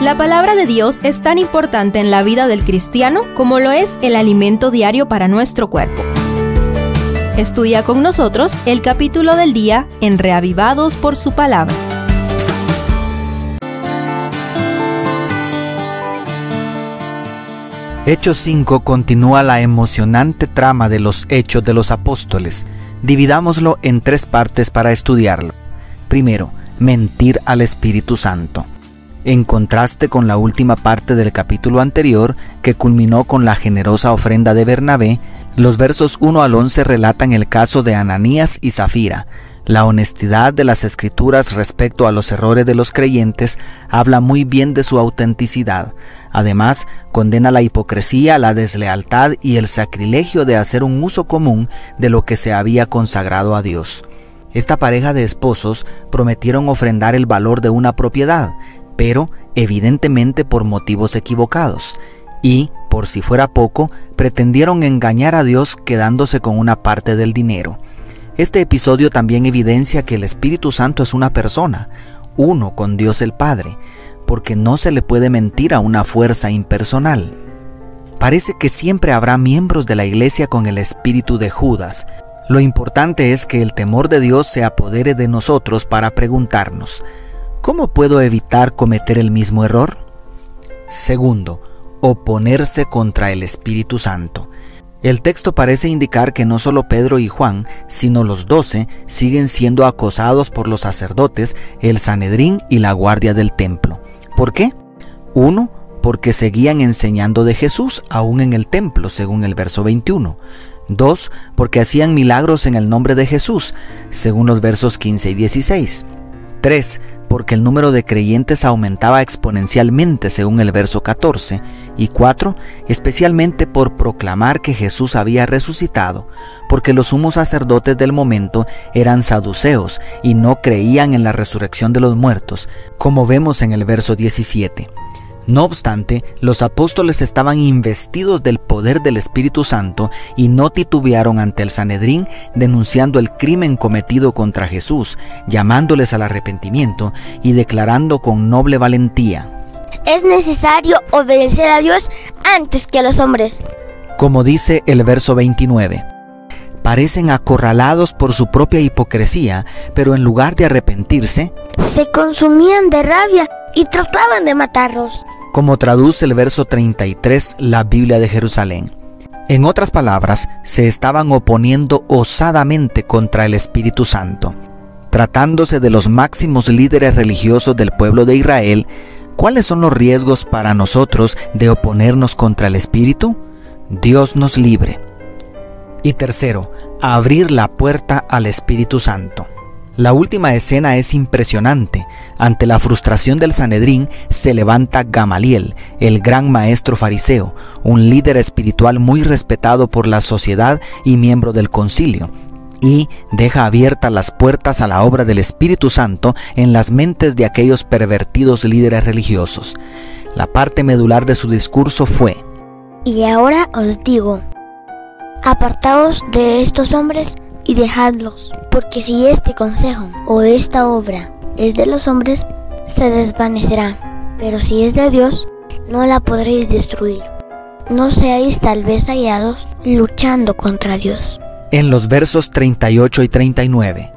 La palabra de Dios es tan importante en la vida del cristiano como lo es el alimento diario para nuestro cuerpo. Estudia con nosotros el capítulo del día en Reavivados por su palabra. Hechos 5 continúa la emocionante trama de los hechos de los apóstoles. Dividámoslo en tres partes para estudiarlo. Primero, mentir al Espíritu Santo. En contraste con la última parte del capítulo anterior, que culminó con la generosa ofrenda de Bernabé, los versos 1 al 11 relatan el caso de Ananías y Zafira, la honestidad de las escrituras respecto a los errores de los creyentes habla muy bien de su autenticidad. Además, condena la hipocresía, la deslealtad y el sacrilegio de hacer un uso común de lo que se había consagrado a Dios. Esta pareja de esposos prometieron ofrendar el valor de una propiedad, pero evidentemente por motivos equivocados. Y, por si fuera poco, pretendieron engañar a Dios quedándose con una parte del dinero. Este episodio también evidencia que el Espíritu Santo es una persona, uno con Dios el Padre, porque no se le puede mentir a una fuerza impersonal. Parece que siempre habrá miembros de la iglesia con el espíritu de Judas. Lo importante es que el temor de Dios se apodere de nosotros para preguntarnos, ¿cómo puedo evitar cometer el mismo error? Segundo, oponerse contra el Espíritu Santo. El texto parece indicar que no solo Pedro y Juan, sino los doce siguen siendo acosados por los sacerdotes, el Sanedrín y la guardia del templo. ¿Por qué? Uno, porque seguían enseñando de Jesús aún en el templo, según el verso 21. Dos, porque hacían milagros en el nombre de Jesús, según los versos 15 y 16. 3 porque el número de creyentes aumentaba exponencialmente según el verso 14, y 4, especialmente por proclamar que Jesús había resucitado, porque los sumos sacerdotes del momento eran saduceos y no creían en la resurrección de los muertos, como vemos en el verso 17. No obstante, los apóstoles estaban investidos del poder del Espíritu Santo y no titubearon ante el Sanedrín denunciando el crimen cometido contra Jesús, llamándoles al arrepentimiento y declarando con noble valentía. Es necesario obedecer a Dios antes que a los hombres. Como dice el verso 29 parecen acorralados por su propia hipocresía, pero en lugar de arrepentirse, se consumían de rabia y trataban de matarlos como traduce el verso 33 la Biblia de Jerusalén. En otras palabras, se estaban oponiendo osadamente contra el Espíritu Santo. Tratándose de los máximos líderes religiosos del pueblo de Israel, ¿cuáles son los riesgos para nosotros de oponernos contra el Espíritu? Dios nos libre. Y tercero, abrir la puerta al Espíritu Santo. La última escena es impresionante. Ante la frustración del Sanedrín se levanta Gamaliel, el gran maestro fariseo, un líder espiritual muy respetado por la sociedad y miembro del concilio, y deja abiertas las puertas a la obra del Espíritu Santo en las mentes de aquellos pervertidos líderes religiosos. La parte medular de su discurso fue, Y ahora os digo, apartaos de estos hombres y dejadlos, porque si este consejo o esta obra es de los hombres, se desvanecerá, pero si es de Dios, no la podréis destruir. No seáis tal vez hallados luchando contra Dios. En los versos 38 y 39.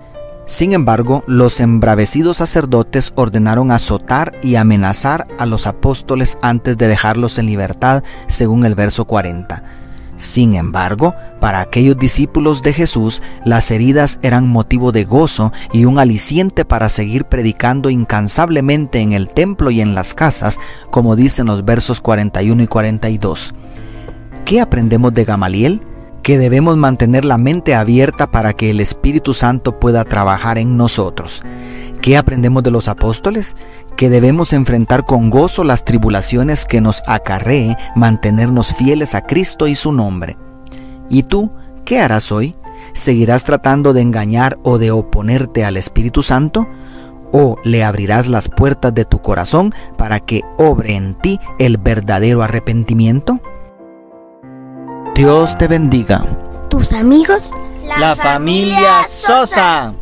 Sin embargo, los embravecidos sacerdotes ordenaron azotar y amenazar a los apóstoles antes de dejarlos en libertad, según el verso 40. Sin embargo, para aquellos discípulos de Jesús, las heridas eran motivo de gozo y un aliciente para seguir predicando incansablemente en el templo y en las casas, como dicen los versos 41 y 42. ¿Qué aprendemos de Gamaliel? Que debemos mantener la mente abierta para que el Espíritu Santo pueda trabajar en nosotros. ¿Qué aprendemos de los apóstoles? Que debemos enfrentar con gozo las tribulaciones que nos acarree mantenernos fieles a Cristo y su nombre. ¿Y tú qué harás hoy? ¿Seguirás tratando de engañar o de oponerte al Espíritu Santo? ¿O le abrirás las puertas de tu corazón para que obre en ti el verdadero arrepentimiento? Dios te bendiga. Tus amigos, la, familia Sosa.